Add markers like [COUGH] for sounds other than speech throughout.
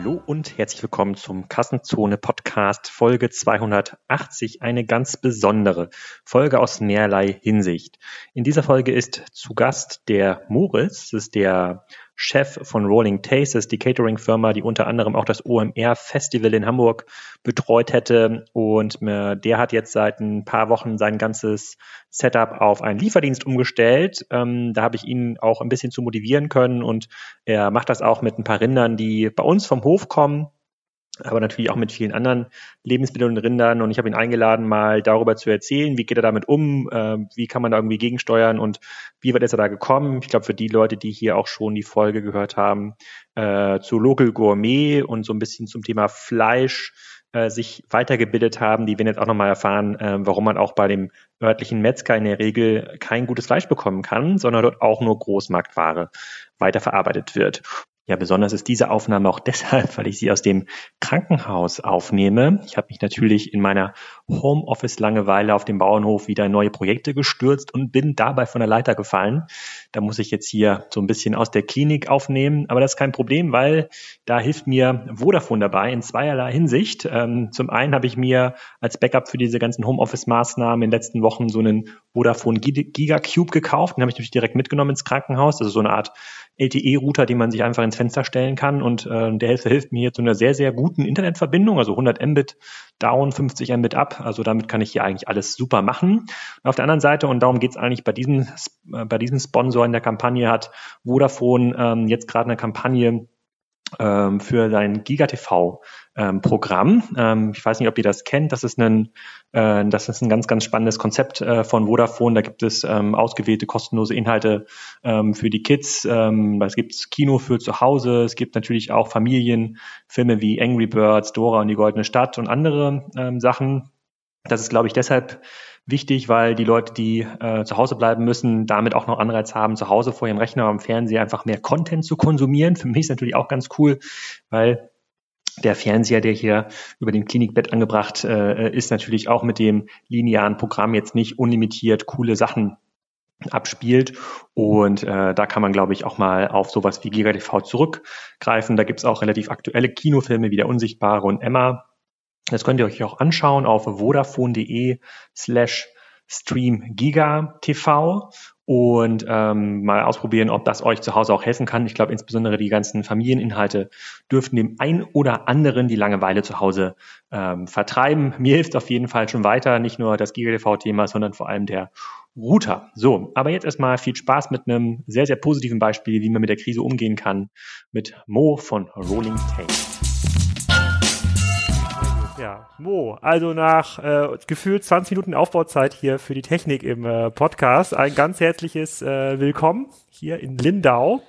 Hallo und herzlich willkommen zum Kassenzone Podcast Folge 280, eine ganz besondere Folge aus mehrerlei Hinsicht. In dieser Folge ist zu Gast der Moritz, das ist der Chef von Rolling Tastes, die Catering-Firma, die unter anderem auch das OMR Festival in Hamburg betreut hätte. Und äh, der hat jetzt seit ein paar Wochen sein ganzes Setup auf einen Lieferdienst umgestellt. Ähm, da habe ich ihn auch ein bisschen zu motivieren können und er macht das auch mit ein paar Rindern, die bei uns vom Hof kommen aber natürlich auch mit vielen anderen Lebensmitteln und Rindern. Und ich habe ihn eingeladen, mal darüber zu erzählen, wie geht er damit um, äh, wie kann man da irgendwie gegensteuern und wie weit ist er da gekommen. Ich glaube, für die Leute, die hier auch schon die Folge gehört haben, äh, zu Local Gourmet und so ein bisschen zum Thema Fleisch äh, sich weitergebildet haben, die werden jetzt auch nochmal erfahren, äh, warum man auch bei dem örtlichen Metzger in der Regel kein gutes Fleisch bekommen kann, sondern dort auch nur Großmarktware weiterverarbeitet wird. Ja, besonders ist diese Aufnahme auch [LAUGHS] deshalb, weil ich sie aus dem Krankenhaus aufnehme. Ich habe mich natürlich in meiner Homeoffice-Langeweile auf dem Bauernhof wieder in neue Projekte gestürzt und bin dabei von der Leiter gefallen. Da muss ich jetzt hier so ein bisschen aus der Klinik aufnehmen, aber das ist kein Problem, weil da hilft mir Vodafone dabei in zweierlei Hinsicht. Ähm, zum einen habe ich mir als Backup für diese ganzen Homeoffice-Maßnahmen in den letzten Wochen so einen Vodafone Gigacube gekauft. Den habe ich natürlich direkt mitgenommen ins Krankenhaus. Das ist so eine Art LTE-Router, den man sich einfach ins Fenster stellen kann. Und äh, der Hilfe hilft mir hier zu einer sehr, sehr guten Internetverbindung, also 100 Mbit down, 50 Mbit up. Also damit kann ich hier eigentlich alles super machen. Und auf der anderen Seite, und darum geht es eigentlich bei diesem, äh, bei diesem Sponsor in der Kampagne, hat Vodafone ähm, jetzt gerade eine Kampagne für sein GigaTV ähm. Ähm, ich weiß nicht, ob ihr das kennt. Das ist ein, äh, das ist ein ganz, ganz spannendes Konzept äh, von Vodafone. Da gibt es ähm, ausgewählte kostenlose Inhalte ähm, für die Kids. Ähm, es gibt Kino für zu Hause. Es gibt natürlich auch Familienfilme wie Angry Birds, Dora und die Goldene Stadt und andere ähm, Sachen. Das ist, glaube ich, deshalb wichtig, weil die Leute, die äh, zu Hause bleiben müssen, damit auch noch Anreiz haben, zu Hause vor ihrem Rechner am Fernseher einfach mehr Content zu konsumieren. Für mich ist natürlich auch ganz cool, weil der Fernseher, der hier über dem Klinikbett angebracht äh, ist, natürlich auch mit dem linearen Programm jetzt nicht unlimitiert coole Sachen abspielt. Und äh, da kann man, glaube ich, auch mal auf sowas wie GigaTV zurückgreifen. Da gibt's auch relativ aktuelle Kinofilme wie Der Unsichtbare und Emma, das könnt ihr euch auch anschauen auf vodafone.de slash streamgiga.tv und ähm, mal ausprobieren, ob das euch zu Hause auch helfen kann. Ich glaube, insbesondere die ganzen Familieninhalte dürften dem ein oder anderen die Langeweile zu Hause ähm, vertreiben. [LAUGHS] Mir hilft auf jeden Fall schon weiter, nicht nur das GigaTV-Thema, sondern vor allem der Router. So, aber jetzt erstmal viel Spaß mit einem sehr, sehr positiven Beispiel, wie man mit der Krise umgehen kann, mit Mo von Rolling Tape. Mo, also nach äh, gefühlt 20 Minuten Aufbauzeit hier für die Technik im äh, Podcast, ein ganz herzliches äh, Willkommen hier in Lindau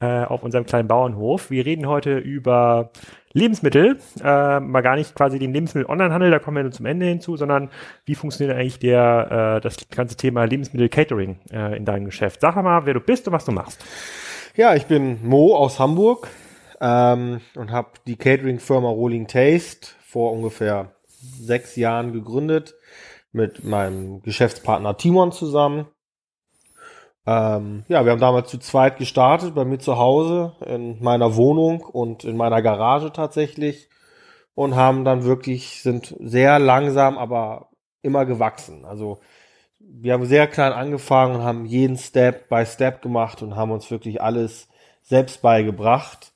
äh, auf unserem kleinen Bauernhof. Wir reden heute über Lebensmittel, äh, mal gar nicht quasi den Lebensmittel-Onlinehandel, da kommen wir zum Ende hinzu, sondern wie funktioniert eigentlich der, äh, das ganze Thema Lebensmittel-Catering äh, in deinem Geschäft? Sag mal, wer du bist und was du machst. Ja, ich bin Mo aus Hamburg ähm, und habe die Catering-Firma Rolling Taste vor ungefähr sechs Jahren gegründet mit meinem Geschäftspartner Timon zusammen. Ähm, ja, wir haben damals zu zweit gestartet, bei mir zu Hause, in meiner Wohnung und in meiner Garage tatsächlich. Und haben dann wirklich, sind sehr langsam, aber immer gewachsen. Also wir haben sehr klein angefangen und haben jeden Step by Step gemacht und haben uns wirklich alles selbst beigebracht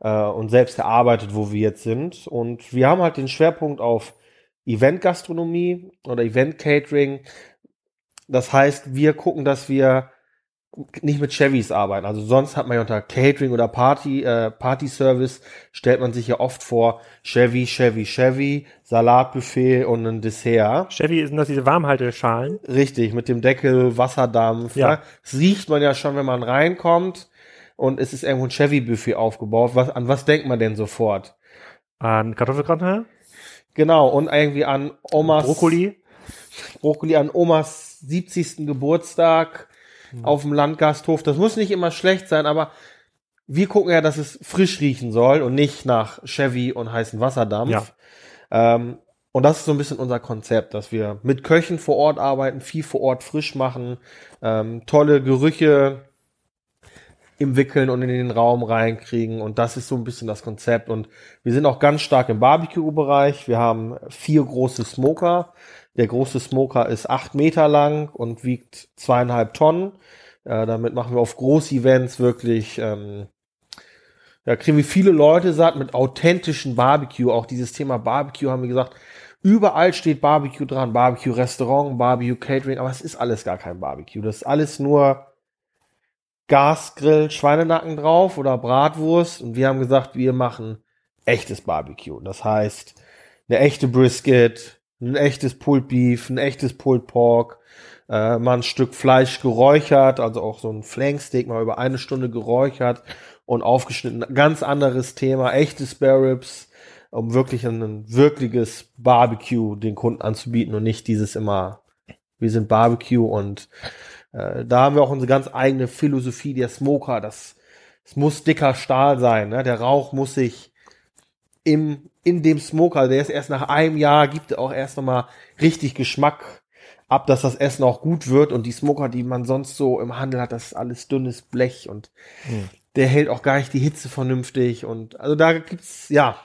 äh, und selbst erarbeitet, wo wir jetzt sind. Und wir haben halt den Schwerpunkt auf Event-Gastronomie oder Event-Catering. Das heißt, wir gucken, dass wir nicht mit Chevys arbeiten. Also sonst hat man ja unter Catering oder Party, äh, Party Service stellt man sich ja oft vor Chevy, Chevy, Chevy, Salatbuffet und ein Dessert. Chevy sind das diese Warmhalteschalen? Richtig, mit dem Deckel, Wasserdampf. Ja. Ne? Das riecht man ja schon, wenn man reinkommt und es ist irgendwo ein Chevy-Buffet aufgebaut. Was, an was denkt man denn sofort? An Kartoffelgratin? Genau, und irgendwie an Omas. Brokkoli? Brokkoli an Omas 70. Geburtstag hm. auf dem Landgasthof. Das muss nicht immer schlecht sein, aber wir gucken ja, dass es frisch riechen soll und nicht nach Chevy und heißen Wasserdampf. Ja. Ähm, und das ist so ein bisschen unser Konzept, dass wir mit Köchen vor Ort arbeiten, viel vor Ort frisch machen, ähm, tolle Gerüche im Wickeln und in den Raum reinkriegen. Und das ist so ein bisschen das Konzept. Und wir sind auch ganz stark im Barbecue-Bereich. Wir haben vier große Smoker. Der große Smoker ist acht Meter lang und wiegt zweieinhalb Tonnen. Äh, damit machen wir auf Groß-Events wirklich, ähm, ja, kriegen wir viele Leute satt mit authentischen Barbecue. Auch dieses Thema Barbecue haben wir gesagt, überall steht Barbecue dran, Barbecue-Restaurant, Barbecue-Catering, aber es ist alles gar kein Barbecue. Das ist alles nur Gasgrill, Schweinenacken drauf oder Bratwurst. Und wir haben gesagt, wir machen echtes Barbecue. Das heißt, eine echte Brisket, ein echtes Pulled Beef, ein echtes Pulled Pork, äh, mal ein Stück Fleisch geräuchert, also auch so ein Flanksteak mal über eine Stunde geräuchert und aufgeschnitten. Ganz anderes Thema, echte Spare Ribs, um wirklich ein, ein wirkliches Barbecue den Kunden anzubieten und nicht dieses immer, wir sind Barbecue und äh, da haben wir auch unsere ganz eigene Philosophie, der Smoker, das, es muss dicker Stahl sein, ne? der Rauch muss sich im, in dem Smoker, der ist erst nach einem Jahr, gibt auch erst nochmal richtig Geschmack ab, dass das Essen auch gut wird und die Smoker, die man sonst so im Handel hat, das ist alles dünnes Blech und hm. der hält auch gar nicht die Hitze vernünftig und also da gibt's, ja,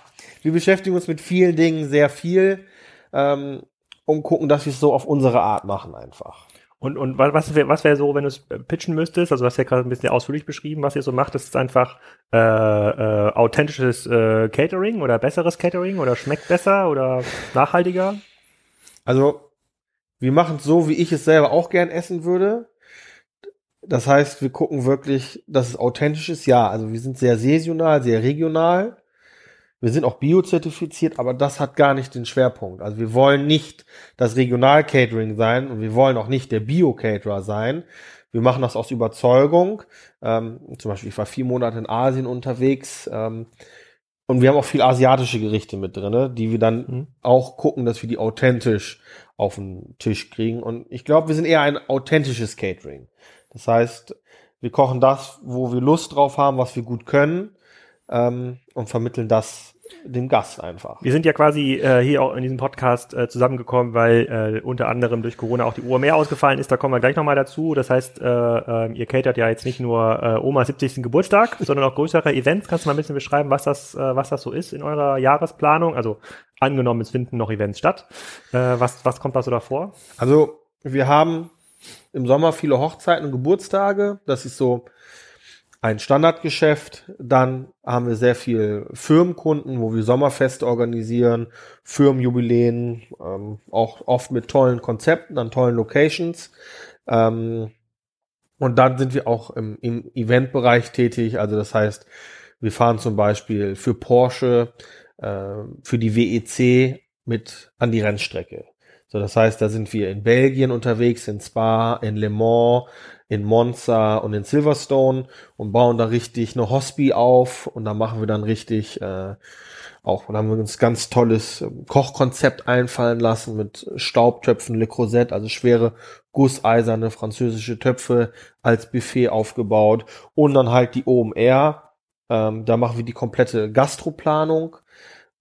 wir beschäftigen uns mit vielen Dingen sehr viel ähm, und gucken, dass wir es so auf unsere Art machen einfach. Und, und was wäre was wär so, wenn du es pitchen müsstest? Also, du hast ja gerade ein bisschen ausführlich beschrieben, was ihr so macht. Das ist einfach äh, äh, authentisches äh, Catering oder besseres Catering oder schmeckt besser oder nachhaltiger? Also, wir machen es so, wie ich es selber auch gern essen würde. Das heißt, wir gucken wirklich, dass es authentisch ist. Ja, also wir sind sehr saisonal, sehr regional. Wir sind auch biozertifiziert, aber das hat gar nicht den Schwerpunkt. Also wir wollen nicht das Regional-Catering sein und wir wollen auch nicht der Bio-Caterer sein. Wir machen das aus Überzeugung. Ähm, zum Beispiel, ich war vier Monate in Asien unterwegs ähm, und wir haben auch viel asiatische Gerichte mit drin, die wir dann mhm. auch gucken, dass wir die authentisch auf den Tisch kriegen. Und ich glaube, wir sind eher ein authentisches Catering. Das heißt, wir kochen das, wo wir Lust drauf haben, was wir gut können ähm, und vermitteln das dem Gast einfach. Wir sind ja quasi äh, hier auch in diesem Podcast äh, zusammengekommen, weil äh, unter anderem durch Corona auch die Uhr mehr ausgefallen ist. Da kommen wir gleich nochmal dazu. Das heißt, äh, äh, ihr catert ja jetzt nicht nur äh, Omas 70. Geburtstag, [LAUGHS] sondern auch größere Events. Kannst du mal ein bisschen beschreiben, was das, äh, was das so ist in eurer Jahresplanung? Also angenommen, es finden noch Events statt. Was, was kommt da so davor? Also wir haben im Sommer viele Hochzeiten und Geburtstage. Das ist so ein Standardgeschäft. Dann haben wir sehr viel Firmenkunden, wo wir Sommerfeste organisieren, Firmenjubiläen, ähm, auch oft mit tollen Konzepten an tollen Locations. Ähm, und dann sind wir auch im, im Eventbereich tätig. Also das heißt, wir fahren zum Beispiel für Porsche, äh, für die WEC mit an die Rennstrecke. So, das heißt, da sind wir in Belgien unterwegs, in Spa, in Le Mans, in Monza und in Silverstone und bauen da richtig eine Hospi auf und da machen wir dann richtig äh, auch, und haben wir uns ganz tolles ähm, Kochkonzept einfallen lassen mit Staubtöpfen Le Creuset, also schwere gusseiserne französische Töpfe als Buffet aufgebaut. Und dann halt die OMR, ähm, da machen wir die komplette Gastroplanung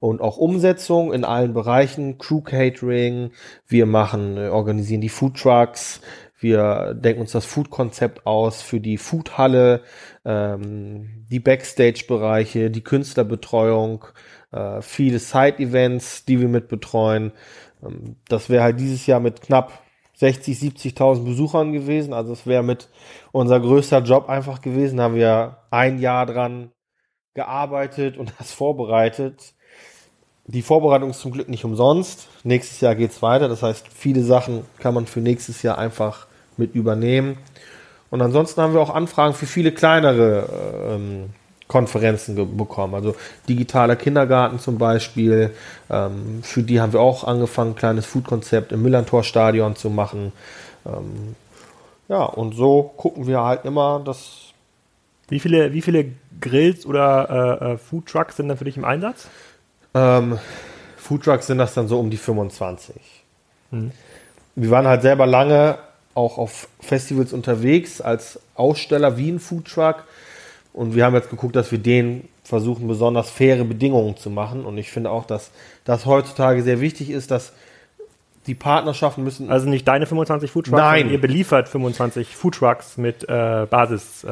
und auch Umsetzung in allen Bereichen, Crew Catering, wir machen, äh, organisieren die Food Trucks, wir denken uns das Food-Konzept aus für die Foodhalle, ähm, die Backstage-Bereiche, die Künstlerbetreuung, äh, viele Side-Events, die wir mit betreuen. Ähm, das wäre halt dieses Jahr mit knapp 60, 70.000 Besuchern gewesen. Also es wäre mit unser größter Job einfach gewesen. Da haben wir ein Jahr dran gearbeitet und das vorbereitet. Die Vorbereitung ist zum Glück nicht umsonst. Nächstes Jahr geht's weiter. Das heißt, viele Sachen kann man für nächstes Jahr einfach mit übernehmen. Und ansonsten haben wir auch Anfragen für viele kleinere ähm, Konferenzen bekommen. Also digitaler Kindergarten zum Beispiel. Ähm, für die haben wir auch angefangen, ein kleines Food-Konzept im Millantor-Stadion zu machen. Ähm, ja, und so gucken wir halt immer, dass. Wie viele, wie viele Grills oder äh, äh Food Trucks sind dann für dich im Einsatz? Ähm, Foodtrucks sind das dann so um die 25. Mhm. Wir waren halt selber lange auch auf Festivals unterwegs als Aussteller wie ein Foodtruck. Und wir haben jetzt geguckt, dass wir denen versuchen, besonders faire Bedingungen zu machen. Und ich finde auch, dass das heutzutage sehr wichtig ist, dass die Partnerschaften müssen. Also nicht deine 25 Foodtrucks, Nein. ihr beliefert 25 Foodtrucks mit äh, Basis äh,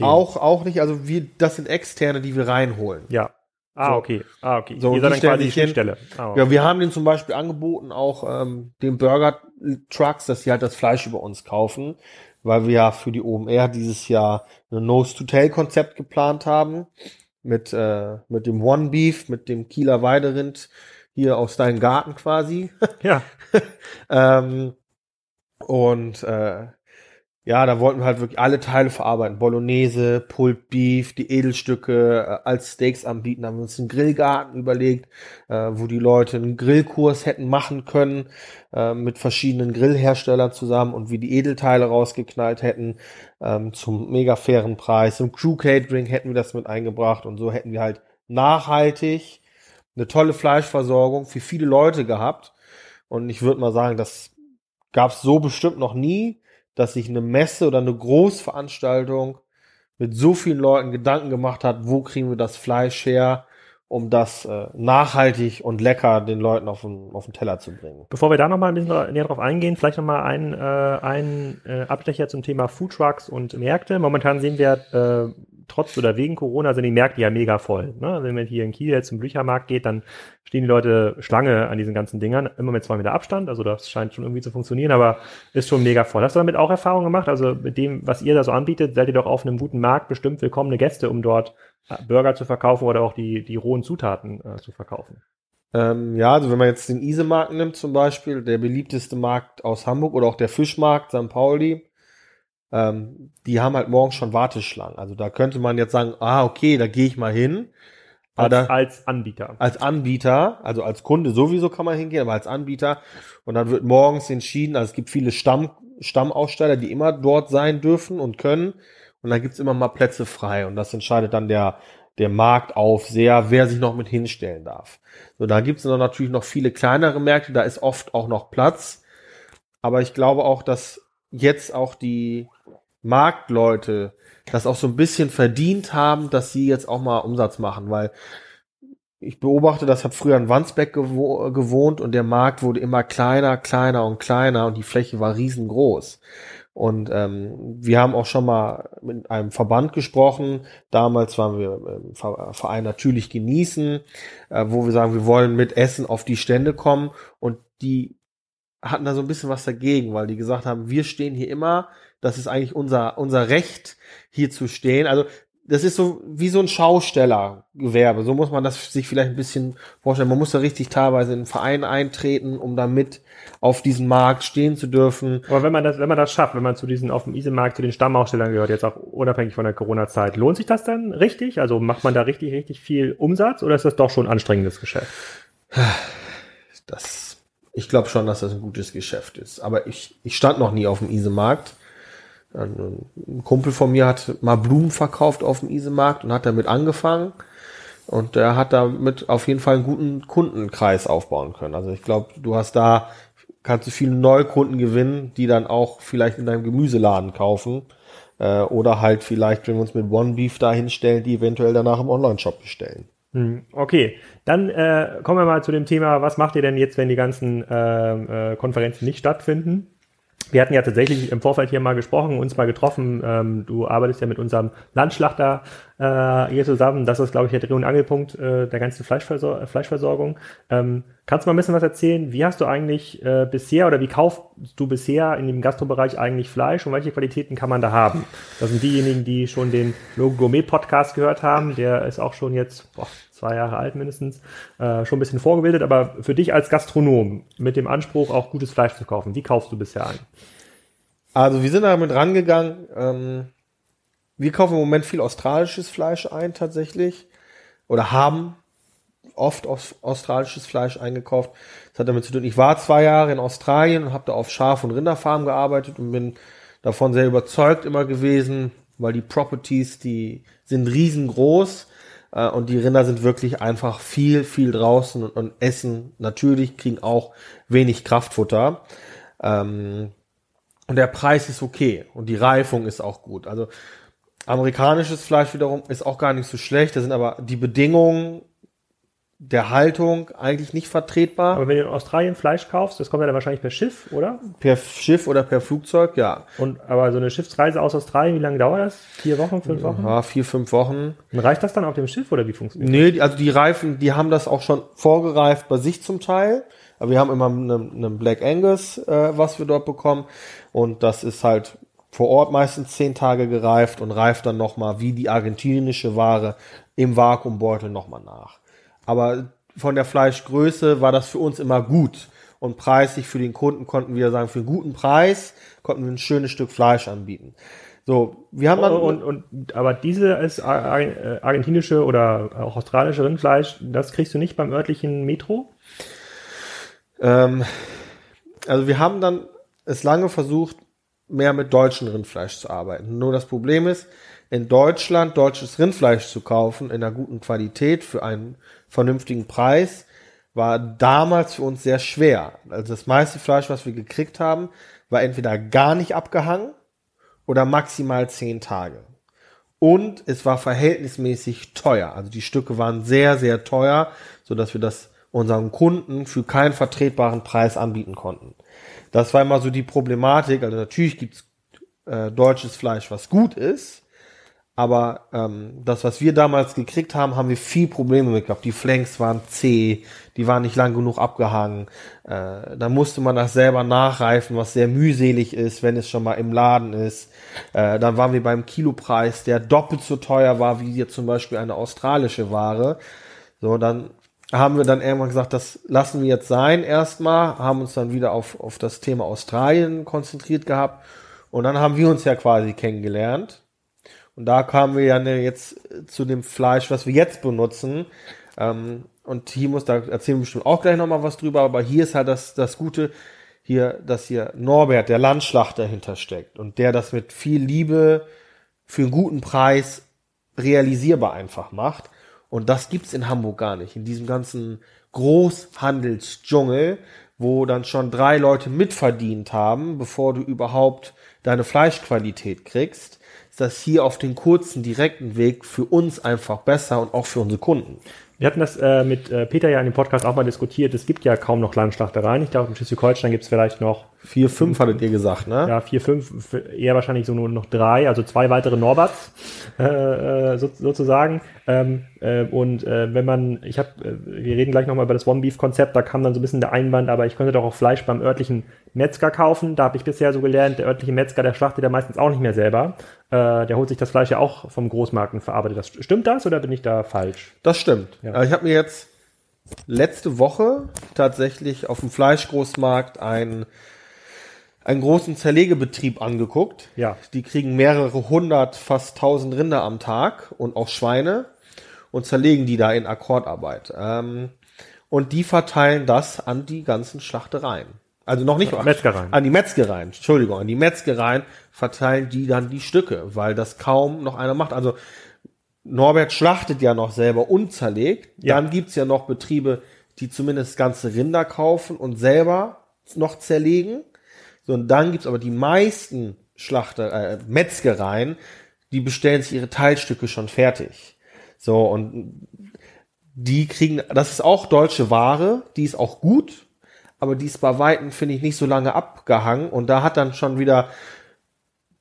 auch, auch nicht, also wir, das sind externe, die wir reinholen. Ja. Ah, So. okay. Ah, okay. So, ihr seid dann quasi die. Schnittstelle. Ah, okay. Ja, wir haben den zum Beispiel angeboten, auch ähm, den Burger Trucks, dass sie halt das Fleisch über uns kaufen, weil wir ja für die OMR dieses Jahr ein Nose-to-Tail-Konzept geplant haben mit, äh, mit dem One Beef, mit dem Kieler Weiderind hier aus deinem Garten quasi. ja. [LAUGHS] ähm, und äh, ja, da wollten wir halt wirklich alle Teile verarbeiten. Bolognese, Pulled Beef, die Edelstücke äh, als Steaks anbieten. Da haben wir uns einen Grillgarten überlegt, äh, wo die Leute einen Grillkurs hätten machen können äh, mit verschiedenen Grillherstellern zusammen und wie die Edelteile rausgeknallt hätten ähm, zum mega fairen Preis. Im Crew Catering hätten wir das mit eingebracht und so hätten wir halt nachhaltig eine tolle Fleischversorgung für viele Leute gehabt. Und ich würde mal sagen, das gab es so bestimmt noch nie, dass sich eine Messe oder eine Großveranstaltung mit so vielen Leuten Gedanken gemacht hat, wo kriegen wir das Fleisch her, um das äh, nachhaltig und lecker den Leuten auf den, auf den Teller zu bringen. Bevor wir da nochmal ein bisschen näher drauf eingehen, vielleicht nochmal ein, äh, ein äh, Abstecher zum Thema Foodtrucks und Märkte. Momentan sehen wir, äh, trotz oder wegen Corona sind die Märkte ja mega voll. Ne? Wenn man hier in Kiel jetzt zum Büchermarkt geht, dann stehen die Leute Schlange an diesen ganzen Dingern, immer mit zwei Meter Abstand. Also das scheint schon irgendwie zu funktionieren, aber ist schon mega voll. Hast du damit auch Erfahrungen gemacht? Also mit dem, was ihr da so anbietet, seid ihr doch auf einem guten Markt bestimmt willkommene Gäste, um dort äh, Burger zu verkaufen oder auch die, die rohen Zutaten äh, zu verkaufen. Ähm, ja, also wenn man jetzt den Isemarkt nimmt zum Beispiel, der beliebteste Markt aus Hamburg oder auch der Fischmarkt St. Pauli, ähm, die haben halt morgens schon Warteschlangen. Also da könnte man jetzt sagen, ah, okay, da gehe ich mal hin. Aber Als, da, als Anbieter. als Anbieter, also als Kunde sowieso kann man hingehen, aber als Anbieter. Und dann wird morgens entschieden, also es gibt viele Stamm, Stammaussteller, die immer dort sein dürfen und können. Und dann gibt's immer mal Plätze frei. Und das entscheidet dann der, der Marktaufseher, wer sich noch mit hinstellen darf. So, da gibt's dann natürlich noch viele kleinere Märkte, da ist oft auch noch Platz. Aber ich glaube auch, dass jetzt auch die Marktleute das auch so ein bisschen verdient haben, dass sie jetzt auch mal Umsatz machen, weil ich beobachte, das hat früher in Wandsbeck gewo gewohnt und der Markt wurde immer kleiner, kleiner und kleiner und die Fläche war riesengroß. Und ähm, wir haben auch schon mal mit einem Verband gesprochen. Damals waren wir im Ver- Verein natürlich genießen, äh, wo wir sagen, wir wollen mit Essen auf die Stände kommen. Und die hatten da so ein bisschen was dagegen, weil die gesagt haben, wir stehen hier immer, das ist eigentlich unser, unser Recht, hier zu stehen. Also das ist so wie so ein Schaustellergewerbe. So muss man das sich vielleicht ein bisschen vorstellen. Man muss da richtig teilweise in einen Verein eintreten, um damit auf diesem Markt stehen zu dürfen. Aber wenn man das, wenn man das schafft, wenn man zu diesen auf dem Isemarkt zu den Stammausstellern gehört, jetzt auch unabhängig von der Corona-Zeit, lohnt sich das dann richtig? Also macht man da richtig, richtig viel Umsatz oder ist das doch schon ein anstrengendes Geschäft? Das, ich glaube schon, dass das ein gutes Geschäft ist. Aber ich, ich stand noch nie auf dem Isemarkt. Ein, Kumpel von mir hat mal Blumen verkauft auf dem Isemarkt und hat damit angefangen. Und der hat damit auf jeden Fall einen guten Kundenkreis aufbauen können. Also ich glaube, du hast da, kannst du viele Neukunden gewinnen, die dann auch vielleicht in deinem Gemüseladen kaufen. Äh, oder halt vielleicht, wenn wir uns mit One Beef da hinstellen, die eventuell danach im Online-Shop bestellen. Hm, Okay, dann äh, kommen wir mal zu dem Thema, was macht ihr denn jetzt, wenn die ganzen ähm, äh, Konferenzen nicht stattfinden? Wir hatten ja tatsächlich im Vorfeld hier mal gesprochen, uns mal getroffen. Ähm, du arbeitest ja mit unserem Landschlachter äh, hier zusammen. Das ist, glaube ich, der Dreh- und Angelpunkt äh, der ganzen Fleischversor Fleischversorgung. Ähm, kannst du mal ein bisschen was erzählen? Wie hast du eigentlich äh, bisher oder wie kaufst du bisher in dem Gastrobereich eigentlich Fleisch und welche Qualitäten kann man da haben? Das sind diejenigen, die schon den Logo Gourmet Podcast gehört haben. Der ist auch schon jetzt boah, zwei Jahre alt mindestens, äh, schon ein bisschen vorgebildet. Aber für dich als Gastronom mit dem Anspruch, auch gutes Fleisch zu kaufen, wie kaufst du bisher ein? Also wir sind damit rangegangen. Ähm, wir kaufen im Moment viel australisches Fleisch ein tatsächlich. Oder haben oft aus, australisches Fleisch eingekauft. Das hat damit zu tun, ich war zwei Jahre in Australien und habe da auf Schaf- und Rinderfarmen gearbeitet und bin davon sehr überzeugt immer gewesen, weil die Properties, die sind riesengroß äh, und die Rinder sind wirklich einfach viel, viel draußen und, und essen natürlich, kriegen auch wenig Kraftfutter. Ähm, und der Preis ist okay und die Reifung ist auch gut. Also amerikanisches Fleisch wiederum ist auch gar nicht so schlecht. Da sind aber die Bedingungen der Haltung eigentlich nicht vertretbar. Aber wenn du in Australien Fleisch kaufst, das kommt ja dann wahrscheinlich per Schiff, oder? Per Schiff oder per Flugzeug, ja. Und aber so eine Schiffsreise aus Australien, wie lange dauert das? Vier Wochen, fünf Wochen? Ja, vier, fünf Wochen. Und reicht das dann auf dem Schiff oder wie funktioniert Nee, die- also die Reifen, die haben das auch schon vorgereift bei sich zum Teil. Aber wir haben immer einen eine Black Angus, äh, was wir dort bekommen. Und das ist halt vor Ort meistens zehn Tage gereift und reift dann nochmal wie die argentinische Ware im Vakuumbeutel nochmal nach. Aber von der Fleischgröße war das für uns immer gut. Und preislich für den Kunden konnten wir sagen, für einen guten Preis konnten wir ein schönes Stück Fleisch anbieten. So, wir haben dann, Und, und, und, aber diese ist äh, argentinische oder auch australische Rindfleisch, das kriegst du nicht beim örtlichen Metro? Ähm, also wir haben dann es lange versucht, mehr mit deutschem Rindfleisch zu arbeiten. Nur das Problem ist, in Deutschland deutsches Rindfleisch zu kaufen in einer guten Qualität für einen vernünftigen Preis war damals für uns sehr schwer. Also das meiste Fleisch, was wir gekriegt haben, war entweder gar nicht abgehangen oder maximal zehn Tage. Und es war verhältnismäßig teuer. Also die Stücke waren sehr, sehr teuer, so dass wir das unseren Kunden für keinen vertretbaren Preis anbieten konnten. Das war immer so die Problematik. Also natürlich gibt's äh, deutsches Fleisch, was gut ist, aber ähm, das, was wir damals gekriegt haben, haben wir viel Probleme mit gehabt. Die Flanks waren zäh, die waren nicht lang genug abgehangen. Äh, da musste man das selber nachreifen, was sehr mühselig ist, wenn es schon mal im Laden ist. Äh, dann waren wir beim Kilopreis, der doppelt so teuer war wie hier zum Beispiel eine australische Ware. So, dann haben wir dann irgendwann gesagt, das lassen wir jetzt sein erstmal, haben uns dann wieder auf, auf das Thema Australien konzentriert gehabt und dann haben wir uns ja quasi kennengelernt. Und da kamen wir ja ne, jetzt zu dem Fleisch, was wir jetzt benutzen. Ähm, und Timus, da erzählen wir bestimmt auch gleich nochmal was drüber, aber hier ist halt das, das Gute, hier, dass hier Norbert, der Landschlachter, dahinter steckt und der das mit viel Liebe für einen guten Preis realisierbar einfach macht. Und das gibt's in Hamburg gar nicht. In diesem ganzen Großhandelsdschungel, wo dann schon drei Leute mitverdient haben, bevor du überhaupt deine Fleischqualität kriegst, das hier auf den kurzen, direkten Weg für uns einfach besser und auch für unsere Kunden. Wir hatten das äh, mit äh, Peter ja in dem Podcast auch mal diskutiert. Es gibt ja kaum noch Landschlachtereien. Ich glaube, in Schleswig-Holstein gibt es vielleicht noch Vier, fünf hattet ihr gesagt, ne? ja, vier, fünf, eher wahrscheinlich so nur noch drei, also zwei weitere Norberts äh, äh, so, sozusagen. Ähm, äh, und äh, wenn man, ich habe, äh, wir reden gleich nochmal über das One-Beef-Konzept, da kam dann so ein bisschen der Einwand, aber ich könnte doch auch Fleisch beim örtlichen Metzger kaufen. Da habe ich bisher so gelernt, der örtliche Metzger, der schlachtet ja meistens auch nicht mehr selber. Äh, der holt sich das Fleisch ja auch vom Großmarkt und verarbeitet das. Stimmt das oder bin ich da falsch? Das stimmt. Ja. Ich habe mir jetzt letzte Woche tatsächlich auf dem Fleischgroßmarkt einen, einen großen Zerlegebetrieb angeguckt. Ja. Die kriegen mehrere hundert, fast tausend Rinder am Tag und auch Schweine und zerlegen die da in Akkordarbeit. Ähm, und die verteilen das an die ganzen Schlachtereien. Also noch nicht Metzgereien. An die Metzgereien, Entschuldigung, an die Metzgereien verteilen die dann die Stücke, weil das kaum noch einer macht. Also Norbert schlachtet ja noch selber und zerlegt. Ja. Dann gibt's ja noch Betriebe, die zumindest ganze Rinder kaufen und selber noch zerlegen. So, und dann gibt's aber die meisten Schlachter, äh, Metzgereien, die bestellen sich ihre Teilstücke schon fertig. So, und die kriegen, das ist auch deutsche Ware, die ist auch gut, aber die ist bei Weitem, finde ich, nicht so lange abgehangen. Und da hat dann schon wieder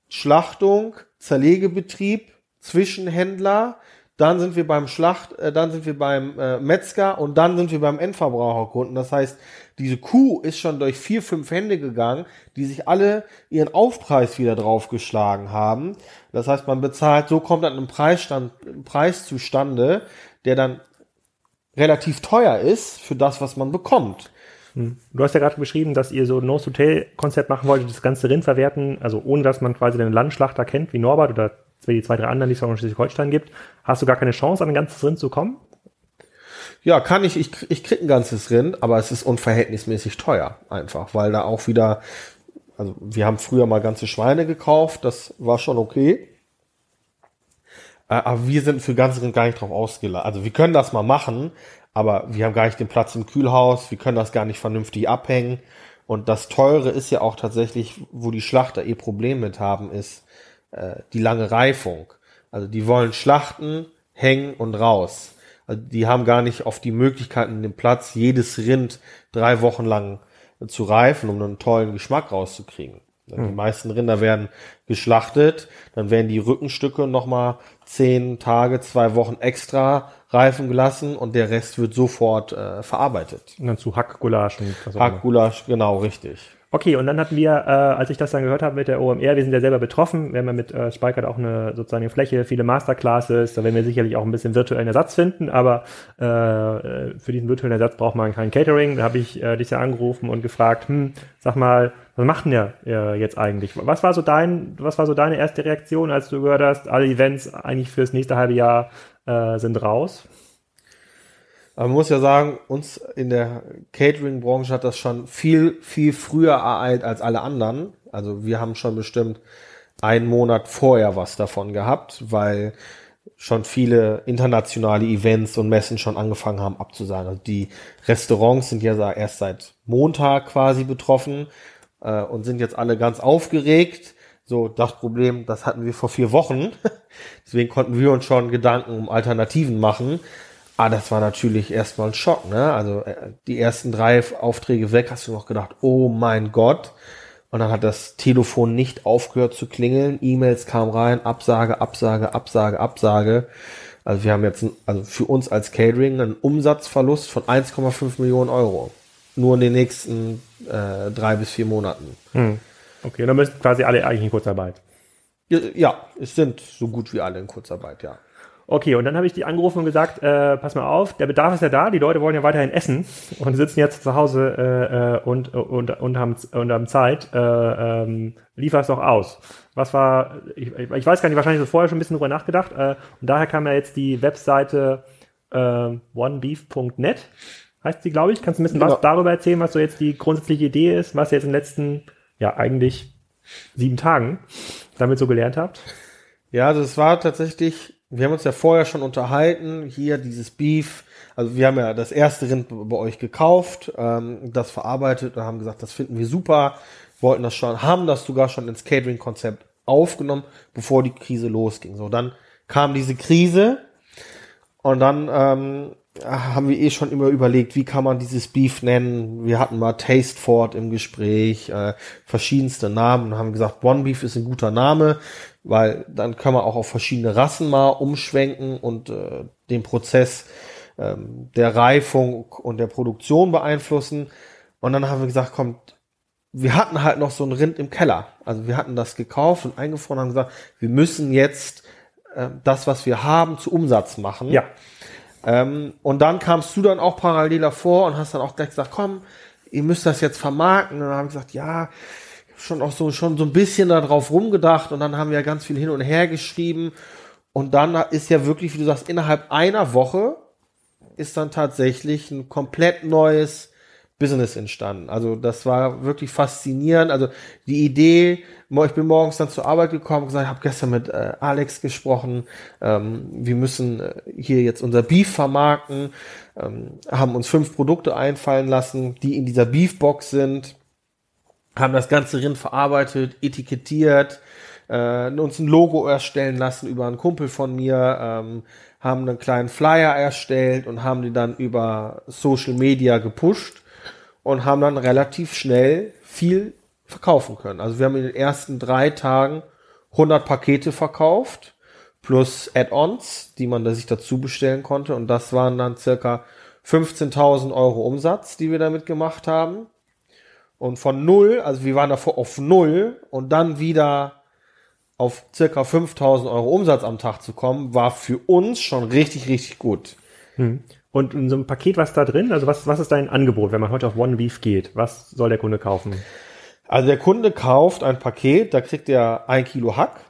Schlachtung, Zerlegebetrieb, Zwischenhändler, dann sind wir beim Schlacht, äh, dann sind wir beim äh, Metzger und dann sind wir beim Endverbraucherkunden. Das heißt, diese Kuh ist schon durch vier, fünf Hände gegangen, die sich alle ihren Aufpreis wieder draufgeschlagen haben. Das heißt, man bezahlt, so kommt dann ein Preisstand, ein Preis zustande, der dann relativ teuer ist für das, was man bekommt. Du hast ja gerade beschrieben, dass ihr so ein No-to-Tail-Konzept machen wolltet, das ganze Rind verwerten, also ohne dass man quasi den Landschlachter kennt, wie Norbert oder die zwei, drei anderen, die es auch in Schleswig-Holstein gibt. Hast du gar keine Chance, an ein ganzes Rind zu kommen? Ja, kann ich, ich, ich krieg ein ganzes Rind, aber es ist unverhältnismäßig teuer einfach, weil da auch wieder, also wir haben früher mal ganze Schweine gekauft, das war schon okay. Äh, Aber wir sind für ganze Rind gar nicht drauf ausgeladen. Also wir können das mal machen, aber wir haben gar nicht den Platz im Kühlhaus, wir können das gar nicht vernünftig abhängen. Und das Teure ist ja auch tatsächlich, wo die Schlachter ihr Problem mit haben, ist äh, die lange Reifung. Also die wollen schlachten, hängen und raus. Also die haben gar nicht auf die Möglichkeiten, den Platz, jedes Rind drei Wochen lang zu reifen, um einen tollen Geschmack rauszukriegen. Die hm. meisten Rinder werden geschlachtet, dann werden die Rückenstücke nochmal zehn Tage, zwei Wochen extra reifen gelassen und der Rest wird sofort äh, verarbeitet. Und dann zu Hackgulasch Hackgulasch, genau, richtig. Okay, und dann hatten wir, äh, als ich das dann gehört habe mit der OMR, wir sind ja selber betroffen. Wir haben ja mit äh, Spikert auch eine sozusagen eine Fläche, viele Masterclasses. Da werden wir sicherlich auch ein bisschen virtuellen Ersatz finden, aber äh, für diesen virtuellen Ersatz braucht man kein Catering. Da habe ich äh, dich ja angerufen und gefragt, hm, sag mal, was macht denn der äh, jetzt eigentlich? Was war so dein, was war so deine erste Reaktion, als du gehört hast, alle Events eigentlich fürs nächste halbe Jahr äh, sind raus? Man muss ja sagen, uns in der Catering-Branche hat das schon viel, viel früher ereilt als alle anderen. Also wir haben schon bestimmt einen Monat vorher was davon gehabt, weil schon viele internationale Events und Messen schon angefangen haben abzusagen. Also die Restaurants sind ja erst seit Montag quasi betroffen äh, und sind jetzt alle ganz aufgeregt. So, das Problem, das hatten wir vor vier Wochen. [LAUGHS] Deswegen konnten wir uns schon Gedanken um Alternativen machen. Ah, das war natürlich erstmal ein Schock, ne? Also äh, die ersten drei Aufträge weg, hast du noch gedacht, oh mein Gott. Und dann hat das Telefon nicht aufgehört zu klingeln, E-Mails kamen rein, Absage, Absage, Absage, Absage. Also wir haben jetzt, also für uns als Catering einen Umsatzverlust von 1,5 Millionen Euro. Nur in den nächsten äh, drei bis vier Monaten. Hm. Okay, dann müssen quasi alle eigentlich in Kurzarbeit. Ja, es sind so gut wie alle in Kurzarbeit, ja. Okay, und dann habe ich die angerufen und gesagt, äh, pass mal auf, der Bedarf ist ja da, die Leute wollen ja weiterhin essen und sitzen jetzt zu Hause äh, äh und, und, und, haben, und haben Zeit, äh, ähm, liefer es doch aus. Was war, ich, ich weiß gar nicht, wahrscheinlich so vorher schon ein bisschen drüber nachgedacht äh, und daher kam ja jetzt die Webseite äh, onebeef.net, heißt sie, glaube ich. Kannst du ein bisschen ja. was darüber erzählen, was so jetzt die grundsätzliche Idee ist, was ihr jetzt in den letzten, ja eigentlich sieben Tagen damit so gelernt habt? Ja, also es war tatsächlich wir haben uns ja vorher schon unterhalten, hier dieses Beef, also wir haben ja das erste Rind bei euch gekauft, ähm, das verarbeitet und haben gesagt, das finden wir super, wollten das schon, haben das sogar schon ins Catering-Konzept aufgenommen, bevor die Krise losging. So, dann kam diese Krise und dann ähm, haben wir eh schon immer überlegt, wie kann man dieses Beef nennen. Wir hatten mal Tasteford im Gespräch, äh, verschiedenste Namen und haben gesagt, One Beef ist ein guter Name weil dann kann man auch auf verschiedene Rassen mal umschwenken und äh, den Prozess ähm, der Reifung und der Produktion beeinflussen. Und dann haben wir gesagt, kommt, wir hatten halt noch so ein Rind im Keller. Also wir hatten das gekauft und eingefroren und haben gesagt, wir müssen jetzt äh, das, was wir haben, zu Umsatz machen. Ja. Ähm, und dann kamst du dann auch parallel davor und hast dann auch gleich gesagt, komm, ihr müsst das jetzt vermarkten. Und dann haben wir gesagt, ja, schon auch so, schon so ein bisschen darauf rumgedacht und dann haben wir ganz viel hin und her geschrieben. Und dann ist ja wirklich, wie du sagst, innerhalb einer Woche ist dann tatsächlich ein komplett neues Business entstanden. Also das war wirklich faszinierend. Also die Idee, ich bin morgens dann zur Arbeit gekommen, gesagt, ich habe gestern mit äh, Alex gesprochen, ähm, wir müssen äh, hier jetzt unser Beef vermarkten, ähm, haben uns fünf Produkte einfallen lassen, die in dieser Beefbox sind haben das ganze Rind verarbeitet, etikettiert, äh, uns ein Logo erstellen lassen über einen Kumpel von mir, ähm, haben einen kleinen Flyer erstellt und haben die dann über Social Media gepusht und haben dann relativ schnell viel verkaufen können. Also wir haben in den ersten drei Tagen 100 Pakete verkauft plus Add-ons, die man da sich dazu bestellen konnte und das waren dann circa 15.000 Euro Umsatz, die wir damit gemacht haben. Und von null, also wir waren davor auf null und dann wieder auf circa 5000 Euro Umsatz am Tag zu kommen, war für uns schon richtig, richtig gut. Hm. Und in so einem Paket, was da drin? Also was, was ist dein Angebot, wenn man heute auf One Beef geht? Was soll der Kunde kaufen? Also der Kunde kauft ein Paket, da kriegt er ein Kilo Hack.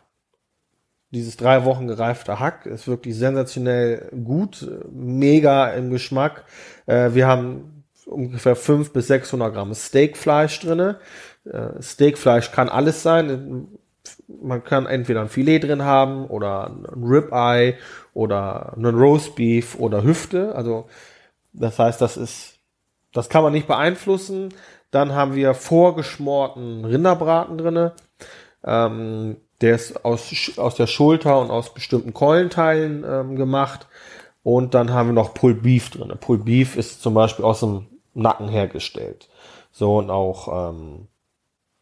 Dieses drei Wochen gereifte Hack ist wirklich sensationell gut, mega im Geschmack. Äh, wir haben ungefähr 500 bis 600 Gramm Steakfleisch drinne. Äh, Steakfleisch kann alles sein. Man kann entweder ein Filet drin haben oder ein Ribeye oder einen Roastbeef oder Hüfte. Also das heißt, das ist, das kann man nicht beeinflussen. Dann haben wir vorgeschmorten Rinderbraten drinne. Ähm, der ist aus, aus der Schulter und aus bestimmten Keulenteilen ähm, gemacht. Und dann haben wir noch Pulled Beef drin. Pulled Beef ist zum Beispiel aus dem Nacken hergestellt. So und auch, ähm,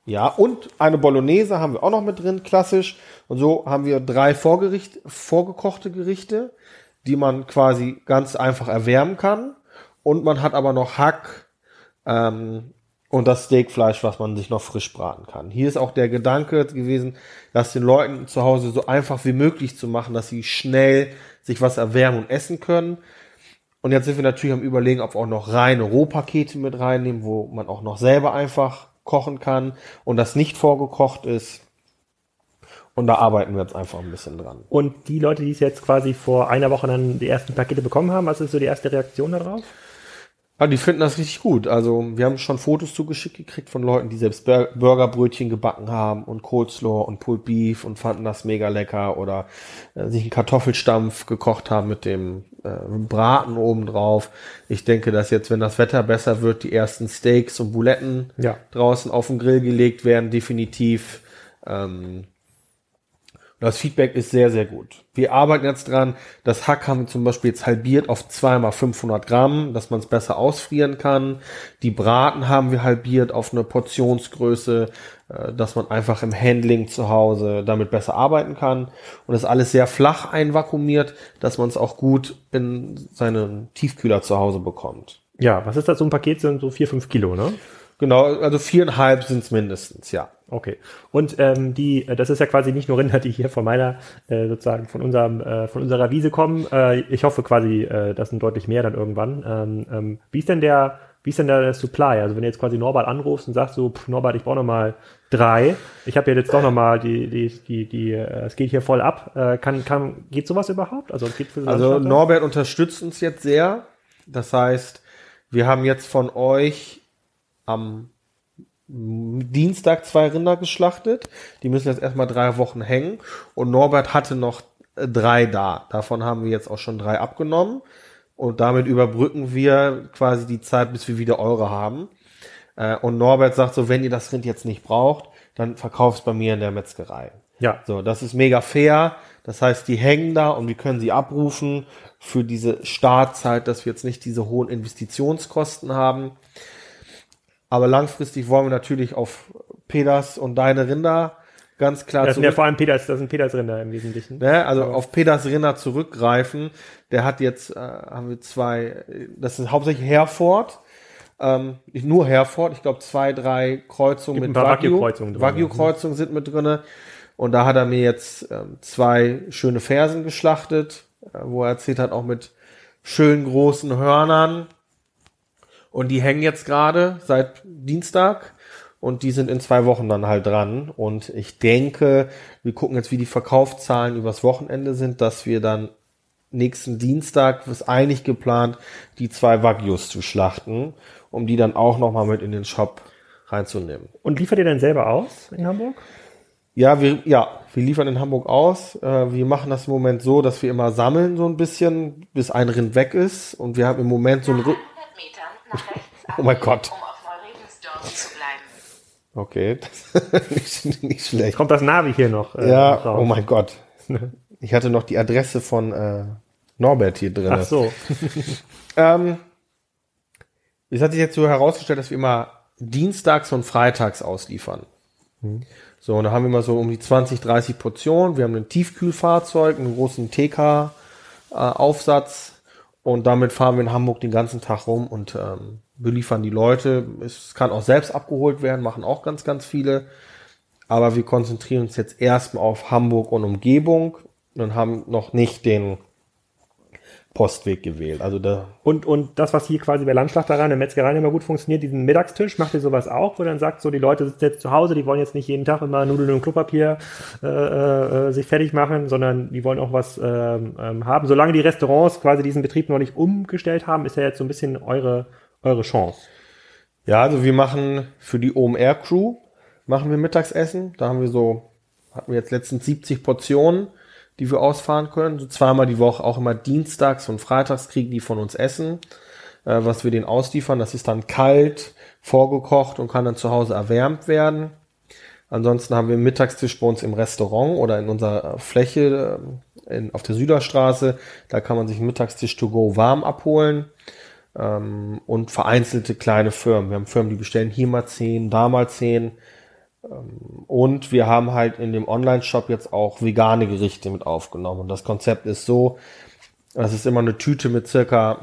ja, und eine Bolognese haben wir auch noch mit drin, klassisch. Und so haben wir drei Vorgericht, vorgekochte Gerichte, die man quasi ganz einfach erwärmen kann. Und man hat aber noch Hack ähm, und das Steakfleisch, was man sich noch frisch braten kann. Hier ist auch der Gedanke gewesen, das den Leuten zu Hause so einfach wie möglich zu machen, dass sie schnell sich was erwärmen und essen können. Und jetzt sind wir natürlich am überlegen, ob wir auch noch reine Rohpakete mit reinnehmen, wo man auch noch selber einfach kochen kann und das nicht vorgekocht ist. Und da arbeiten wir jetzt einfach ein bisschen dran. Und die Leute, die es jetzt quasi vor einer Woche dann die ersten Pakete bekommen haben, was ist so die erste Reaktion darauf? Ja, die finden das richtig gut. Also wir haben schon Fotos zugeschickt gekriegt von Leuten, die selbst Burgerbrötchen gebacken haben und Coleslaw und Pulled Beef und fanden das mega lecker oder äh, sich einen Kartoffelstampf gekocht haben mit dem äh, Braten obendrauf. Ich denke, dass jetzt, wenn das Wetter besser wird, die ersten Steaks und Buletten ja. draußen auf den Grill gelegt werden, definitiv. Ähm, das Feedback ist sehr, sehr gut. Wir arbeiten jetzt dran. Das Hack haben wir zum Beispiel jetzt halbiert auf zweimal 500 Gramm, dass man es besser ausfrieren kann. Die Braten haben wir halbiert auf eine Portionsgröße, äh, dass man einfach im Handling zu Hause damit besser arbeiten kann. Und das alles sehr flach einvakuumiert, dass man es auch gut in seinen Tiefkühler zu Hause bekommt. Ja, was ist das? So ein Paket sind so vier, fünf Kilo, ne? Genau, also viereinhalb sind es mindestens, ja. Okay. Und ähm, die, äh, das ist ja quasi nicht nur Rinder, die hier von meiner, äh, sozusagen von unserem, äh, von unserer Wiese kommen. Äh, ich hoffe quasi, äh, das sind deutlich mehr dann irgendwann. Ähm, ähm, wie ist denn der, wie ist denn der Supply? Also wenn du jetzt quasi Norbert anrufst und sagst so, pff, Norbert, ich brauche noch mal drei. Ich habe jetzt doch noch mal die, die, die, die, äh, es geht hier voll ab. Äh, kann, kann, geht sowas überhaupt? Also geht für Also Norbert unterstützt uns jetzt sehr. Das heißt, wir haben jetzt von euch am Dienstag zwei Rinder geschlachtet. Die müssen jetzt erstmal drei Wochen hängen. Und Norbert hatte noch drei da. Davon haben wir jetzt auch schon drei abgenommen. Und damit überbrücken wir quasi die Zeit, bis wir wieder eure haben. Äh, und Norbert sagt so, wenn ihr das Rind jetzt nicht braucht, dann verkauft es bei mir in der Metzgerei. Ja. So, das ist mega fair. Das heißt, die hängen da und wir können sie abrufen für diese Startzeit, dass wir jetzt nicht diese hohen Investitionskosten haben. Aber langfristig wollen wir natürlich auf Peters und deine Rinder ganz klar Das sind ja vor allem Peters, das sind Peters Rinder im Wesentlichen. Ne, also Aber auf Peters Rinder zurückgreifen. Der hat jetzt, äh, haben wir zwei, das ist hauptsächlich Herford. Ähm, nicht nur Herford, ich glaube zwei, drei Kreuzungen mit Wagyu-Kreuzungen Wagyu-Kreuzungen sind mit drinne. Und da hat er mir jetzt ähm, zwei schöne Fersen geschlachtet, äh, wo er erzählt hat, auch mit schönen großen Hörnern. Und die hängen jetzt gerade seit Dienstag und die sind in zwei Wochen dann halt dran. Und ich denke, wir gucken jetzt, wie die Verkaufszahlen übers Wochenende sind, dass wir dann nächsten Dienstag ist eigentlich geplant, die zwei Wagyus zu schlachten, um die dann auch nochmal mit in den Shop reinzunehmen. Und liefert ihr denn selber aus in Hamburg? Ja, wir, ja, wir liefern in Hamburg aus. Äh, wir machen das im Moment so, dass wir immer sammeln so ein bisschen, bis ein Rind weg ist. Und wir haben im Moment so ein... Oh mein Gott. Um auf Neurevensdorf zu bleiben. Okay, [LAUGHS] nicht, nicht, schlecht. Kommt das Navi hier noch? Äh, ja, raus. oh mein Gott. Ich hatte noch die Adresse von äh, Norbert hier drin. Ach so. [LAUGHS] ähm, es hat sich jetzt so herausgestellt, dass wir immer dienstags und freitags ausliefern. Mhm. So, und da haben wir immer so um die 20, 30 Portionen. Wir haben ein Tiefkühlfahrzeug, einen großen TK-Aufsatz und damit fahren wir in Hamburg den ganzen Tag rum und ähm, beliefern die Leute. Es kann auch selbst abgeholt werden, machen auch ganz, ganz viele. Aber wir konzentrieren uns jetzt erstmal auf Hamburg und Umgebung und haben noch nicht den Postweg gewählt. Also da und, und das, was hier quasi bei Landschlachterei und Metzgerei immer gut funktioniert, diesen Mittagstisch, macht ihr sowas auch, wo dann sagt, so die Leute sitzen jetzt zu Hause, die wollen jetzt nicht jeden Tag immer Nudeln und Klopapier äh, äh, sich fertig machen, sondern die wollen auch was ähm, ähm, haben. Solange die Restaurants quasi diesen Betrieb noch nicht umgestellt haben, ist ja jetzt so ein bisschen eure, eure Chance. Ja, also wir machen für die OMR Crew machen wir Mittagsessen. Da haben wir so, hatten wir jetzt letztens 70 Portionen die wir ausfahren können. So zweimal die Woche, auch immer dienstags und freitags kriegen die von uns Essen, äh, was wir denen ausliefern. Das ist dann kalt, vorgekocht und kann dann zu Hause erwärmt werden. Ansonsten haben wir einen Mittagstisch bei uns im Restaurant oder in unserer Fläche in, auf der Süderstraße. Da kann man sich einen Mittagstisch to go warm abholen. Ähm, und vereinzelte kleine Firmen. Wir haben Firmen, die bestellen hier mal zehn, da mal zehn. Ähm, und wir haben halt in dem Online-Shop jetzt auch vegane Gerichte mit aufgenommen. Und das Konzept ist so, das ist immer eine Tüte mit circa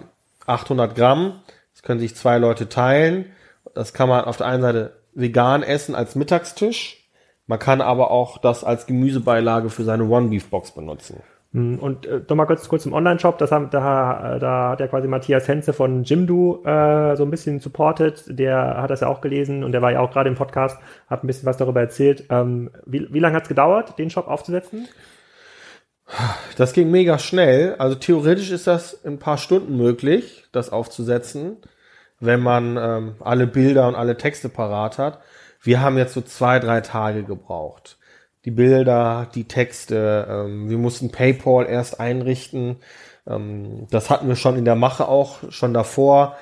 800 Gramm. Das können sich zwei Leute teilen. Das kann man auf der einen Seite vegan essen als Mittagstisch. Man kann aber auch das als Gemüsebeilage für seine One-Beef-Box benutzen. Hm, und äh, nochmal kurz, kurz im Online-Shop, das haben, da, da hat ja quasi Matthias Henze von Jimdo äh, so ein bisschen supported, der hat das ja auch gelesen und der war ja auch gerade im Podcast, hat ein bisschen was darüber erzählt. Ähm, wie, wie lange hat es gedauert, den Shop aufzusetzen? Das ging mega schnell. Also theoretisch ist das in ein paar Stunden möglich, das aufzusetzen, wenn man ähm, alle Bilder und alle Texte parat hat. Wir haben jetzt so zwei, drei Tage gebraucht die Bilder, die Texte. Ähm, wir mussten PayPal erst einrichten. Ähm, das hatten wir schon in der Mache auch, schon davor.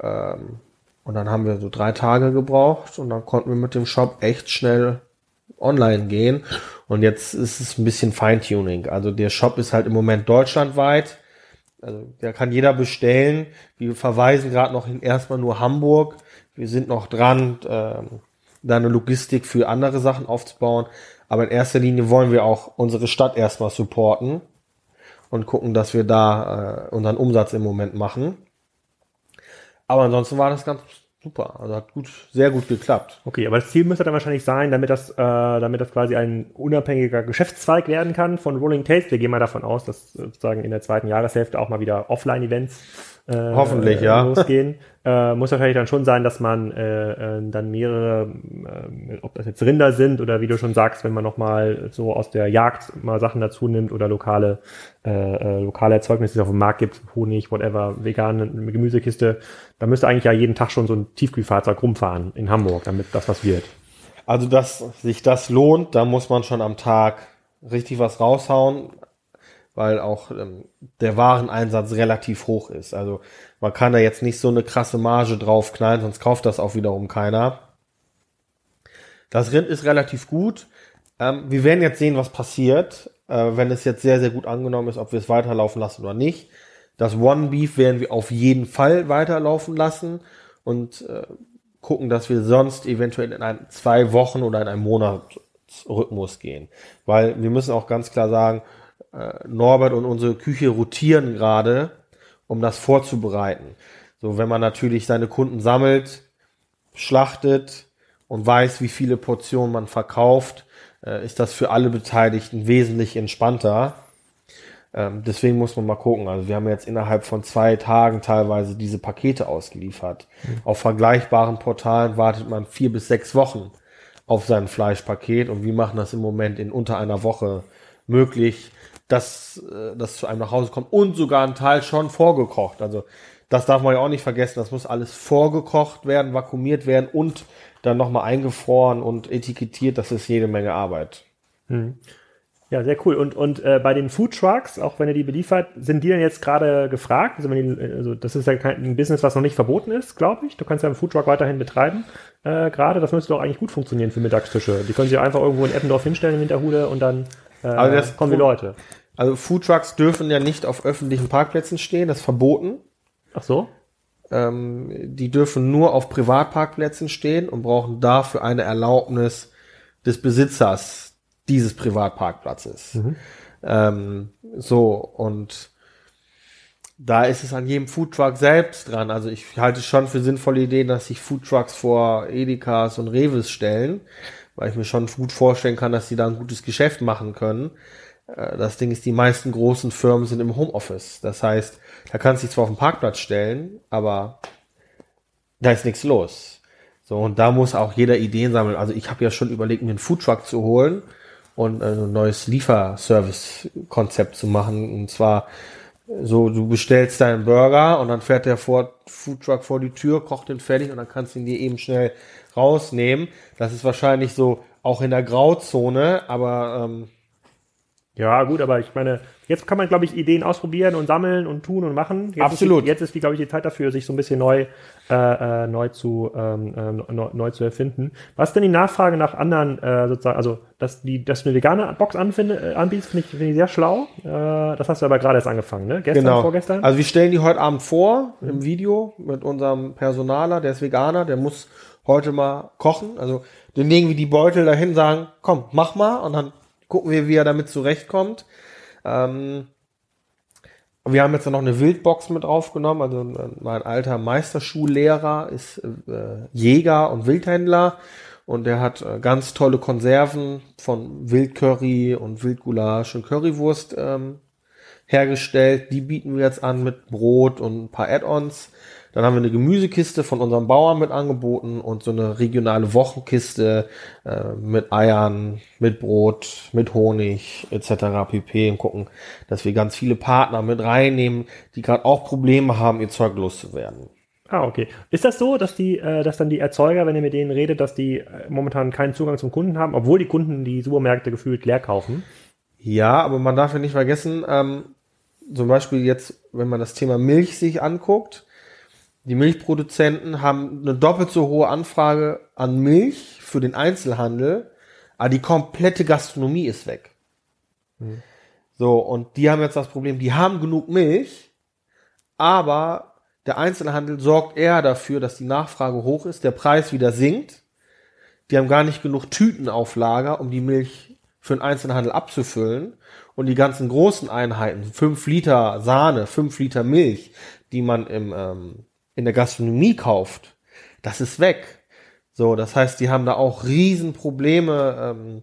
Ähm, und dann haben wir so drei Tage gebraucht und dann konnten wir mit dem Shop echt schnell online gehen. Und jetzt ist es ein bisschen Feintuning. Also der Shop ist halt im Moment deutschlandweit. Also der kann jeder bestellen. Wir verweisen gerade noch in erstmal nur Hamburg. Wir sind noch dran, äh, da eine Logistik für andere Sachen aufzubauen. Aber in erster Linie wollen wir auch unsere Stadt erstmal supporten und gucken, dass wir da äh, unseren Umsatz im Moment machen. Aber ansonsten war das ganz super. Also hat gut, sehr gut geklappt. Okay, aber das Ziel müsste dann wahrscheinlich sein, damit das, äh, damit das quasi ein unabhängiger Geschäftszweig werden kann von Rolling Tales. Wir gehen mal davon aus, dass sozusagen in der zweiten Jahreshälfte auch mal wieder Offline-Events äh, Hoffentlich, ja. [LAUGHS] losgehen. Äh, muss wahrscheinlich dann schon sein, dass man äh, äh, dann mehrere, äh, ob das jetzt Rinder sind oder wie du schon sagst, wenn man nochmal so aus der Jagd mal Sachen dazu nimmt oder lokale, äh, äh, lokale Erzeugnisse, die es auf dem Markt gibt, Honig, whatever, vegane Gemüsekiste, da müsste eigentlich ja jeden Tag schon so ein Tiefkühlfahrzeug rumfahren in Hamburg, damit das was wird. Also, dass sich das lohnt, da muss man schon am Tag richtig was raushauen weil auch ähm, der Wareneinsatz relativ hoch ist. Also man kann da jetzt nicht so eine krasse Marge draufknallen, sonst kauft das auch wiederum keiner. Das Rind ist relativ gut. Ähm, wir werden jetzt sehen, was passiert, äh, wenn es jetzt sehr, sehr gut angenommen ist, ob wir es weiterlaufen lassen oder nicht. Das One Beef werden wir auf jeden Fall weiterlaufen lassen und äh, gucken, dass wir sonst eventuell in ein, zwei Wochen oder in einem Monat Rhythmus gehen. Weil wir müssen auch ganz klar sagen, äh, Norbert und unsere Küche rotieren gerade, um das vorzubereiten. So, wenn man natürlich seine Kunden sammelt, schlachtet und weiß, wie viele Portionen man verkauft, äh, ist das für alle Beteiligten wesentlich entspannter. Ähm, deswegen muss man mal gucken. Also wir haben jetzt innerhalb von zwei Tagen teilweise diese Pakete ausgeliefert. Mhm. Auf vergleichbaren Portalen wartet man vier bis sechs Wochen auf sein Fleischpaket und wir machen das im Moment in unter einer Woche möglich dass äh, das zu einem nach Hause kommt und sogar ein Teil schon vorgekocht. Also das darf man ja auch nicht vergessen. Das muss alles vorgekocht werden, vakuumiert werden und dann nochmal eingefroren und etikettiert. Das ist jede Menge Arbeit. Hm. Ja, sehr cool. Und, und äh, bei den Food Trucks, auch wenn ihr die beliefert, sind die denn jetzt gerade gefragt? Also, die, also das ist ja kein ein Business, was noch nicht verboten ist, glaube ich. Du kannst ja einen Food Truck weiterhin betreiben. Äh, gerade, das müsste doch eigentlich gut funktionieren für Mittagstische. Die können sie einfach irgendwo in Eppendorf hinstellen in Hinterhude und dann äh, also das kommen die Leute. Also Foodtrucks dürfen ja nicht auf öffentlichen Parkplätzen stehen, das ist verboten. Ach so? Ähm, die dürfen nur auf Privatparkplätzen stehen und brauchen dafür eine Erlaubnis des Besitzers dieses Privatparkplatzes. Mhm. Ähm, so, und da ist es an jedem Foodtruck selbst dran. Also ich halte schon für sinnvolle Ideen, dass sich Foodtrucks vor Edekas und Reves stellen weil ich mir schon gut vorstellen kann, dass die da ein gutes Geschäft machen können. Äh, das Ding ist, die meisten großen Firmen sind im Homeoffice. Das heißt, da kannst du dich zwar auf den Parkplatz stellen, aber da ist nichts los. So, und da muss auch jeder Ideen sammeln. Also ich habe ja schon überlegt, mir einen Foodtruck zu holen und ein neues Lieferservice-Konzept zu machen. Und zwar so, du bestellst deinen Burger und dann fährt der Foodtruck vor die Tür, kocht den fertig und dann kannst du ihn dir eben schnell rausnehmen. Das ist wahrscheinlich so auch in der Grauzone, aber ähm, ja, gut, aber ich meine, jetzt kann man, glaube ich, Ideen ausprobieren und sammeln und tun und machen. Jetzt Absolut. Ist die, jetzt ist, die, glaube ich, die Zeit dafür, sich so ein bisschen neu, äh, äh, neu, zu, ähm, äh, neu, neu, zu erfinden. Was ist denn die Nachfrage nach anderen, äh, sozusagen, also, dass, die, dass du eine vegane Box anfinde, äh, anbietest, finde ich, find ich sehr schlau. Äh, das hast du aber gerade erst angefangen, ne? Gestern, genau. vorgestern? Also wir stellen die heute Abend vor mhm. im Video mit unserem Personaler, der ist Veganer, der muss heute mal kochen. Also den legen wir die Beutel dahin, sagen, komm, mach mal und dann gucken wir, wie er damit zurechtkommt. Ähm, wir haben jetzt noch eine Wildbox mit aufgenommen. Also mein alter Meisterschullehrer ist äh, Jäger und Wildhändler und der hat äh, ganz tolle Konserven von Wildcurry und Wildgulasch und Currywurst ähm, hergestellt. Die bieten wir jetzt an mit Brot und ein paar Add-ons. Dann haben wir eine Gemüsekiste von unserem Bauern mit angeboten und so eine regionale Wochenkiste äh, mit Eiern, mit Brot, mit Honig etc. pp. und gucken, dass wir ganz viele Partner mit reinnehmen, die gerade auch Probleme haben, ihr Zeug loszuwerden. Ah, okay. Ist das so, dass die, äh, dass dann die Erzeuger, wenn ihr mit denen redet, dass die äh, momentan keinen Zugang zum Kunden haben, obwohl die Kunden die Supermärkte gefühlt leer kaufen? Ja, aber man darf ja nicht vergessen, ähm, zum Beispiel jetzt, wenn man das Thema Milch sich anguckt, die Milchproduzenten haben eine doppelt so hohe Anfrage an Milch für den Einzelhandel, aber die komplette Gastronomie ist weg. Mhm. So, und die haben jetzt das Problem, die haben genug Milch, aber der Einzelhandel sorgt eher dafür, dass die Nachfrage hoch ist, der Preis wieder sinkt. Die haben gar nicht genug Tüten auf Lager, um die Milch für den Einzelhandel abzufüllen. Und die ganzen großen Einheiten, fünf Liter Sahne, fünf Liter Milch, die man im ähm, in der Gastronomie kauft, das ist weg. So, das heißt, die haben da auch Riesenprobleme, ähm,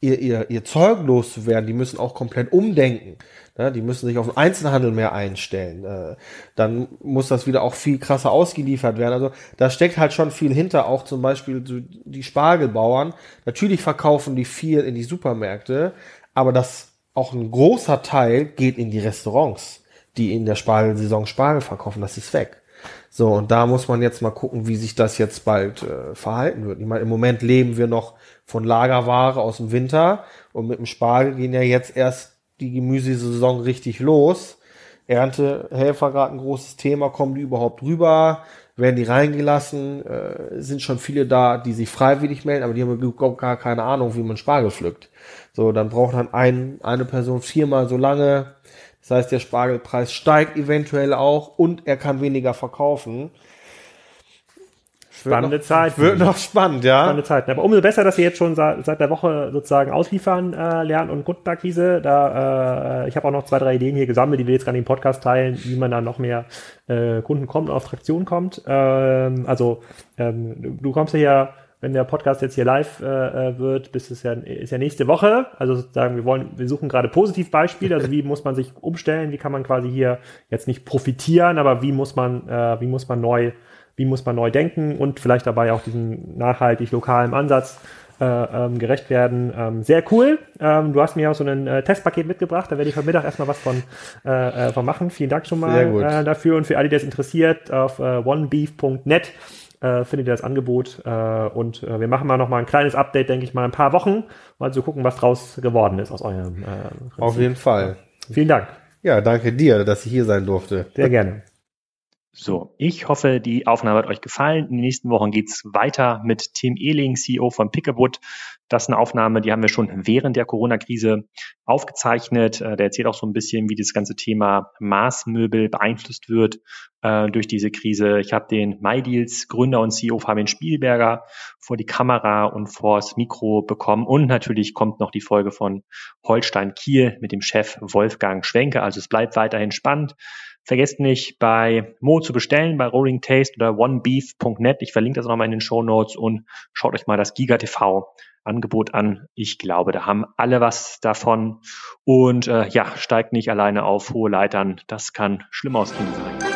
ihr, ihr, ihr Zeug loszuwerden. Die müssen auch komplett umdenken. Ne? Die müssen sich auf den Einzelhandel mehr einstellen. Äh, dann muss das wieder auch viel krasser ausgeliefert werden. Also da steckt halt schon viel hinter. Auch zum Beispiel die Spargelbauern. Natürlich verkaufen die viel in die Supermärkte, aber das auch ein großer Teil geht in die Restaurants die in der Spargelsaison Spargel verkaufen, das ist weg. So, und da muss man jetzt mal gucken, wie sich das jetzt bald äh, verhalten wird. Ich meine, im Moment leben wir noch von Lagerware aus dem Winter und mit dem Spargel gehen ja jetzt erst die Gemüsesaison richtig los. Erntehelfer gerade ein großes Thema, kommen die überhaupt rüber? Werden die reingelassen? Äh, sind schon viele da, die sich freiwillig melden, aber die haben gar keine Ahnung, wie man Spargel pflückt. So, dann braucht dann ein, eine Person viermal so lange, das heißt, der Spargelpreis steigt eventuell auch und er kann weniger verkaufen. Spannende Zeit. Wird noch spannend, ja. Spannende Zeiten. Aber umso besser, dass ihr jetzt schon seit, der Woche sozusagen ausliefern äh, lernt und Kundenakquise. Da, äh, ich habe auch noch zwei, drei Ideen hier gesammelt, die wir jetzt gerade im Podcast teilen, wie man da noch mehr äh, Kunden kommt und auf Traktion kommt. Ähm, also ähm, du kommst ja hier wenn der Podcast jetzt hier live äh, äh, wird, bis es ja, ist ja nächste Woche. Also sozusagen, wir wollen, wir suchen gerade Positivbeispiele, also wie [LAUGHS] muss man sich umstellen, wie kann man quasi hier jetzt nicht profitieren, aber wie muss man, äh, wie muss man neu, wie muss man neu denken und vielleicht dabei auch diesen nachhaltig lokalen Ansatz äh, ähm, gerecht werden. Ähm, sehr cool. Ähm, du hast mir auch so ein äh, Testpaket mitgebracht. Da werde ich heute Mittag erstmal was von, äh, äh, von machen. Vielen Dank schon mal äh, dafür. Und für alle, die das interessiert, auf äh, onebeef.net äh, findet ihr das Angebot. Äh, und äh, wir machen mal noch mal ein kleines Update, denke ich mal, ein paar Wochen, mal zu gucken, was draus geworden ist aus eurem. Äh, Auf jeden Fall. Vielen Dank. Ja, danke dir, dass ich hier sein durfte. Sehr gerne. So, ich hoffe, die Aufnahme hat euch gefallen. In den nächsten Wochen geht's weiter mit Tim Ehling, CEO von Pickaboot. Das ist eine Aufnahme, die haben wir schon während der Corona-Krise aufgezeichnet. Äh, der erzählt auch so ein bisschen, wie das ganze Thema Maßmöbel beeinflusst wird äh, durch diese Krise. Ich habe den MyDeals Gründer und CEO Fabian Spielberger vor die Kamera und vors Mikro bekommen. Und natürlich kommt noch die Folge von Holstein Kiel mit dem Chef Wolfgang Schwenke. Also es bleibt weiterhin spannend. Vergesst nicht, bei Mo zu bestellen, bei Rolling Taste oder onebeef.net. Ich verlinke das nochmal in den Show Notes und schaut euch mal das Giga TV Angebot an. Ich glaube, da haben alle was davon. Und äh, ja, steigt nicht alleine auf hohe Leitern. Das kann schlimm ausgehen sein.